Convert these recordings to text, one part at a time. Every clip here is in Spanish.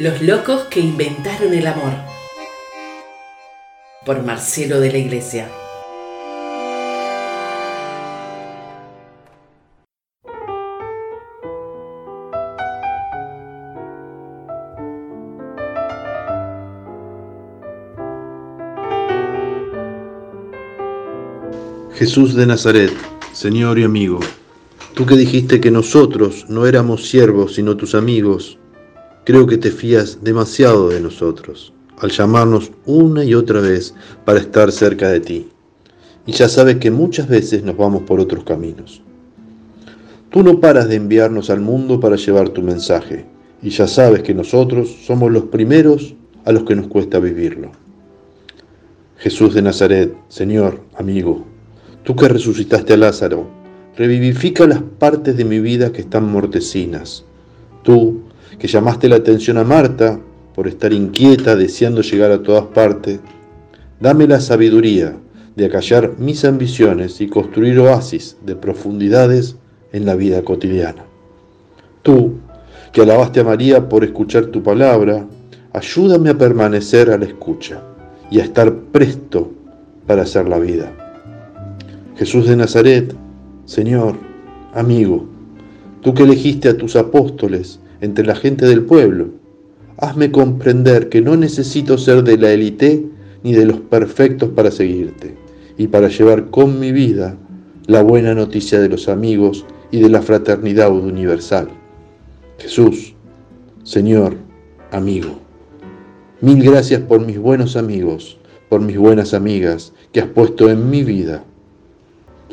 Los locos que inventaron el amor. Por Marcelo de la Iglesia. Jesús de Nazaret, Señor y amigo, tú que dijiste que nosotros no éramos siervos sino tus amigos, creo que te fías demasiado de nosotros al llamarnos una y otra vez para estar cerca de ti. Y ya sabes que muchas veces nos vamos por otros caminos. Tú no paras de enviarnos al mundo para llevar tu mensaje, y ya sabes que nosotros somos los primeros a los que nos cuesta vivirlo. Jesús de Nazaret, Señor, amigo, Tú que resucitaste a Lázaro, revivifica las partes de mi vida que están mortecinas. Tú que llamaste la atención a Marta por estar inquieta deseando llegar a todas partes, dame la sabiduría de acallar mis ambiciones y construir oasis de profundidades en la vida cotidiana. Tú, que alabaste a María por escuchar tu palabra, ayúdame a permanecer a la escucha y a estar presto para hacer la vida. Jesús de Nazaret, Señor, amigo, tú que elegiste a tus apóstoles entre la gente del pueblo, hazme comprender que no necesito ser de la élite ni de los perfectos para seguirte y para llevar con mi vida la buena noticia de los amigos y de la fraternidad universal. Jesús, Señor, amigo, mil gracias por mis buenos amigos, por mis buenas amigas que has puesto en mi vida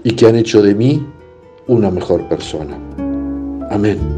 y que han hecho de mí una mejor persona. Amén.